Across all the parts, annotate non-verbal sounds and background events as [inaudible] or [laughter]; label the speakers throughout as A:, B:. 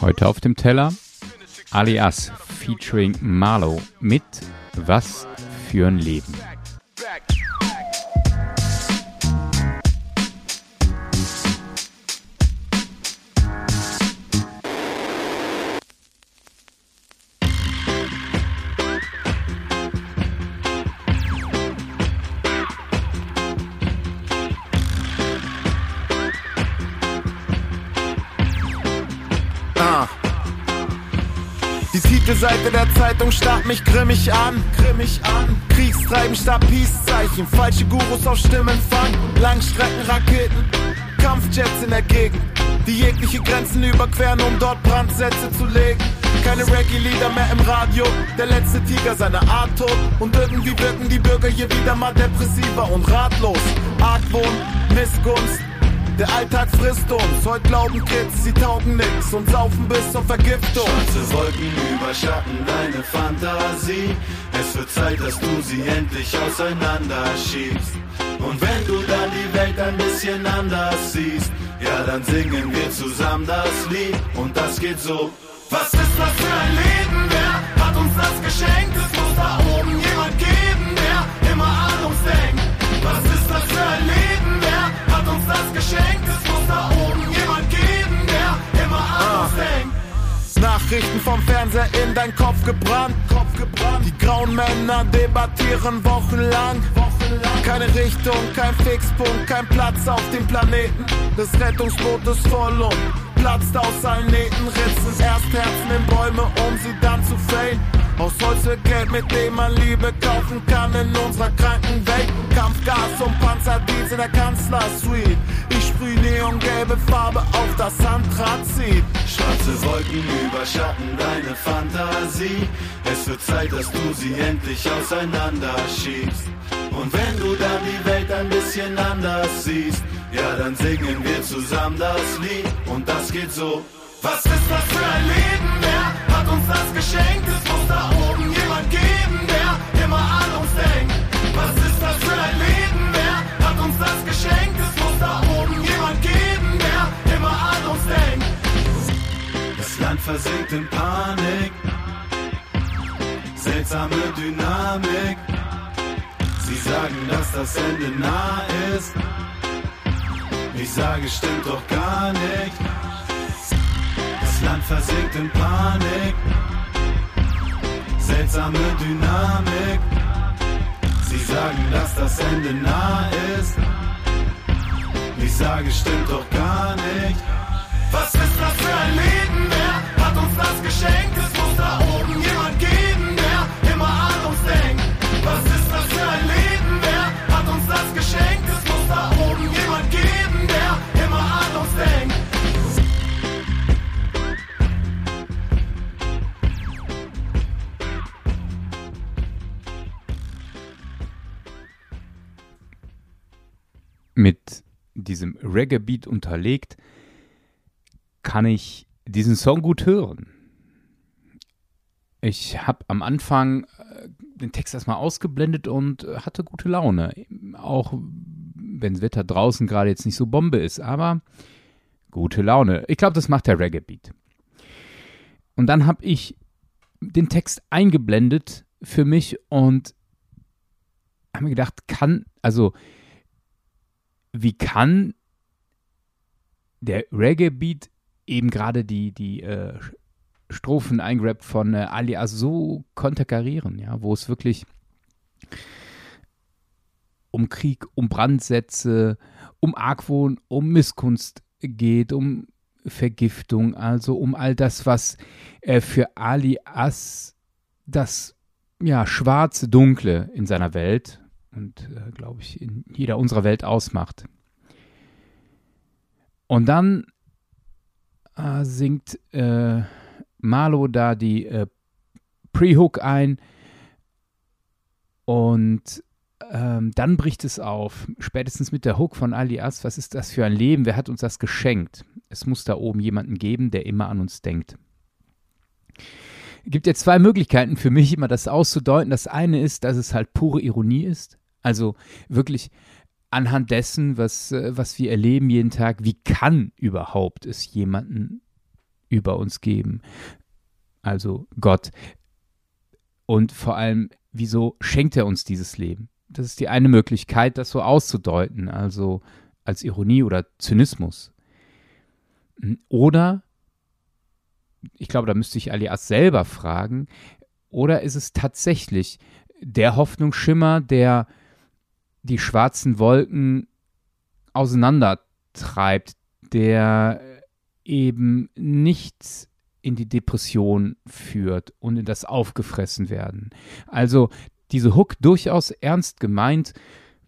A: Heute auf dem Teller Alias featuring Marlow mit Was für ein Leben.
B: Seite der Zeitung starrt mich grimmig an, grimmig an. Kriegstreiben statt Peace-Zeichen, falsche Gurus auf Stimmenfang, Langstreckenraketen, Kampfjets in der Gegend, die jegliche Grenzen überqueren, um dort Brandsätze zu legen. Keine Reggae-Lieder mehr im Radio, der letzte Tiger seiner Art tot. Und irgendwie wirken die Bürger hier wieder mal depressiver und ratlos. Argwohn, Missgunst, der Alltag frisst uns. Heute glauben Kids, sie taugen nix und saufen bis zur Vergiftung.
C: Schwarze Wolken überschatten deine Fantasie. Es wird Zeit, dass du sie endlich auseinanderschiebst. Und wenn du dann die Welt ein bisschen anders siehst, ja, dann singen wir zusammen das Lied. Und das geht so. Was ist das für ein Leben? Wer
B: Männer debattieren wochenlang. Keine Richtung, kein Fixpunkt, kein Platz auf dem Planeten. Das Rettungsboot ist voll und platzt aus allen Nähten. Ritzen erst Herzen in Bäume, um sie dann zu fällen. Aus Holz wird Geld, mit dem man Liebe kaufen kann in unserer kranken Welt. Kampfgas und Panzerdienst in der Kanzler-Suite. Ich sprüh neongelbe Farbe auf das Anthrazit.
C: Schwarze Wolken überschatten deine Fantasie. Es wird Zeit, dass du sie endlich auseinanderschiebst. Und wenn du dann die Welt ein bisschen anders siehst, ja, dann singen wir zusammen das Lied. Und das geht so. Was ist das für ein Leben? Wer hat uns das geschenkt? Es muss da oben jemand geben, der immer an uns denkt. Was ist das für ein Leben? Wer hat uns das geschenkt? Es muss da oben jemand geben, der immer an uns denkt. Das Land versinkt in Panik. Seltsame Dynamik. Sie sagen, dass das Ende nah ist. Ich sage, stimmt doch gar nicht. Das Land versinkt in Panik. Seltsame Dynamik. Sie sagen, dass das Ende nah ist. Ich sage, stimmt doch gar nicht. Was ist
A: mit diesem Reggae-Beat unterlegt, kann ich diesen Song gut hören. Ich habe am Anfang äh, den Text erstmal ausgeblendet und äh, hatte gute Laune. Auch wenn das Wetter draußen gerade jetzt nicht so Bombe ist, aber gute Laune. Ich glaube, das macht der Reggae-Beat. Und dann habe ich den Text eingeblendet für mich und habe mir gedacht, kann, also wie kann der Reggae-Beat eben gerade die, die äh, Strophen eingerappt von äh, Alias so konterkarieren, ja, wo es wirklich um Krieg, um Brandsätze, um Argwohn, um Misskunst geht, um Vergiftung, also um all das, was äh, für Alias das ja, schwarze, dunkle in seiner Welt und, äh, glaube ich, in jeder unserer Welt ausmacht. Und dann äh, singt äh, Marlo da die äh, Pre-Hook ein und ähm, dann bricht es auf, spätestens mit der Hook von Alias, was ist das für ein Leben, wer hat uns das geschenkt? Es muss da oben jemanden geben, der immer an uns denkt. Es gibt jetzt zwei Möglichkeiten für mich, immer das auszudeuten. Das eine ist, dass es halt pure Ironie ist. Also wirklich anhand dessen, was, äh, was wir erleben jeden Tag, wie kann überhaupt es jemanden über uns geben? Also Gott. Und vor allem, wieso schenkt er uns dieses Leben? Das ist die eine Möglichkeit, das so auszudeuten, also als Ironie oder Zynismus. Oder, ich glaube, da müsste ich Alias selber fragen, oder ist es tatsächlich der Hoffnungsschimmer, der die schwarzen Wolken auseinandertreibt, der eben nicht in die Depression führt und in das Aufgefressenwerden. Also diese Hook durchaus ernst gemeint.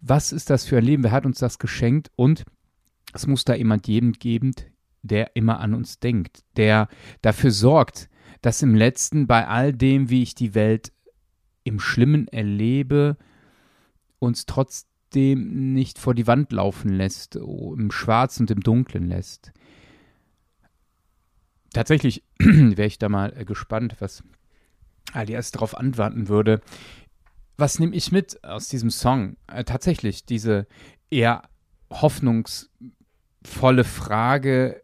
A: Was ist das für ein Leben? Wer hat uns das geschenkt? Und es muss da jemand geben, der immer an uns denkt, der dafür sorgt, dass im letzten bei all dem, wie ich die Welt im Schlimmen erlebe, uns trotzdem nicht vor die Wand laufen lässt, im Schwarzen und im Dunklen lässt. Tatsächlich [clears throat] wäre ich da mal äh, gespannt, was Alias darauf antworten würde. Was nehme ich mit aus diesem Song? Äh, tatsächlich diese eher hoffnungsvolle Frage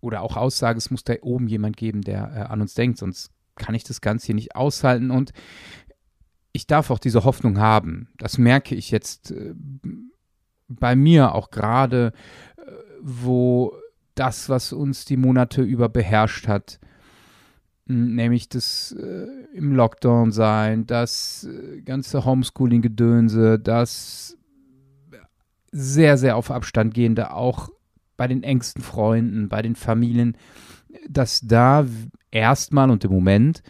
A: oder auch Aussage, es muss da oben jemand geben, der äh, an uns denkt, sonst kann ich das Ganze hier nicht aushalten. Und ich darf auch diese Hoffnung haben. Das merke ich jetzt äh, bei mir auch gerade, äh, wo das, was uns die Monate über beherrscht hat, nämlich das äh, im Lockdown sein, das äh, ganze Homeschooling-Gedönse, das sehr, sehr auf Abstand gehende, auch bei den engsten Freunden, bei den Familien, dass da erstmal und im Moment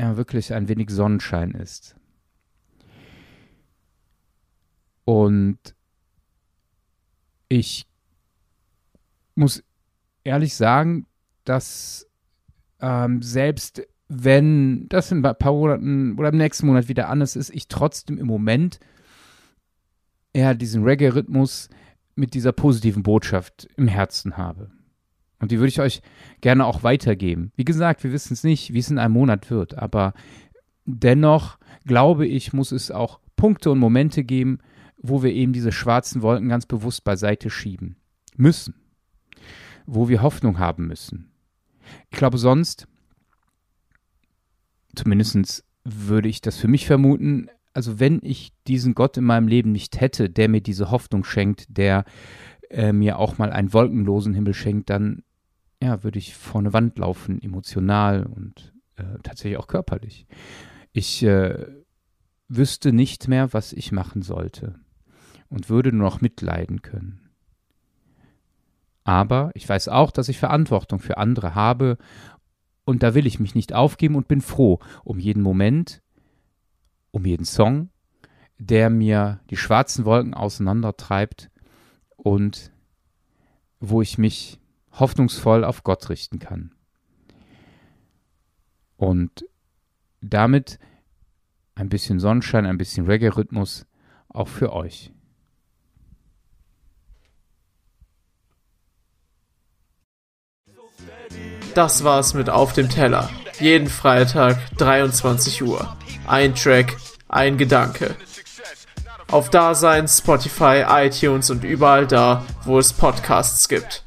A: ja wirklich ein wenig Sonnenschein ist. Und ich muss ehrlich sagen, dass ähm, selbst wenn das in ein paar Monaten oder im nächsten Monat wieder anders ist, ich trotzdem im Moment eher diesen Reggae-Rhythmus mit dieser positiven Botschaft im Herzen habe. Und die würde ich euch gerne auch weitergeben. Wie gesagt, wir wissen es nicht, wie es in einem Monat wird, aber dennoch glaube ich, muss es auch Punkte und Momente geben, wo wir eben diese schwarzen Wolken ganz bewusst beiseite schieben müssen wo wir Hoffnung haben müssen. Ich glaube, sonst, zumindest würde ich das für mich vermuten, also wenn ich diesen Gott in meinem Leben nicht hätte, der mir diese Hoffnung schenkt, der äh, mir auch mal einen wolkenlosen Himmel schenkt, dann ja, würde ich vor eine Wand laufen, emotional und äh, tatsächlich auch körperlich. Ich äh, wüsste nicht mehr, was ich machen sollte und würde nur noch mitleiden können. Aber ich weiß auch, dass ich Verantwortung für andere habe und da will ich mich nicht aufgeben und bin froh um jeden Moment, um jeden Song, der mir die schwarzen Wolken auseinandertreibt und wo ich mich hoffnungsvoll auf Gott richten kann. Und damit ein bisschen Sonnenschein, ein bisschen Reggae-Rhythmus auch für euch.
D: Das war's mit Auf dem Teller. Jeden Freitag 23 Uhr. Ein Track, ein Gedanke. Auf Dasein, Spotify, iTunes und überall da, wo es Podcasts gibt.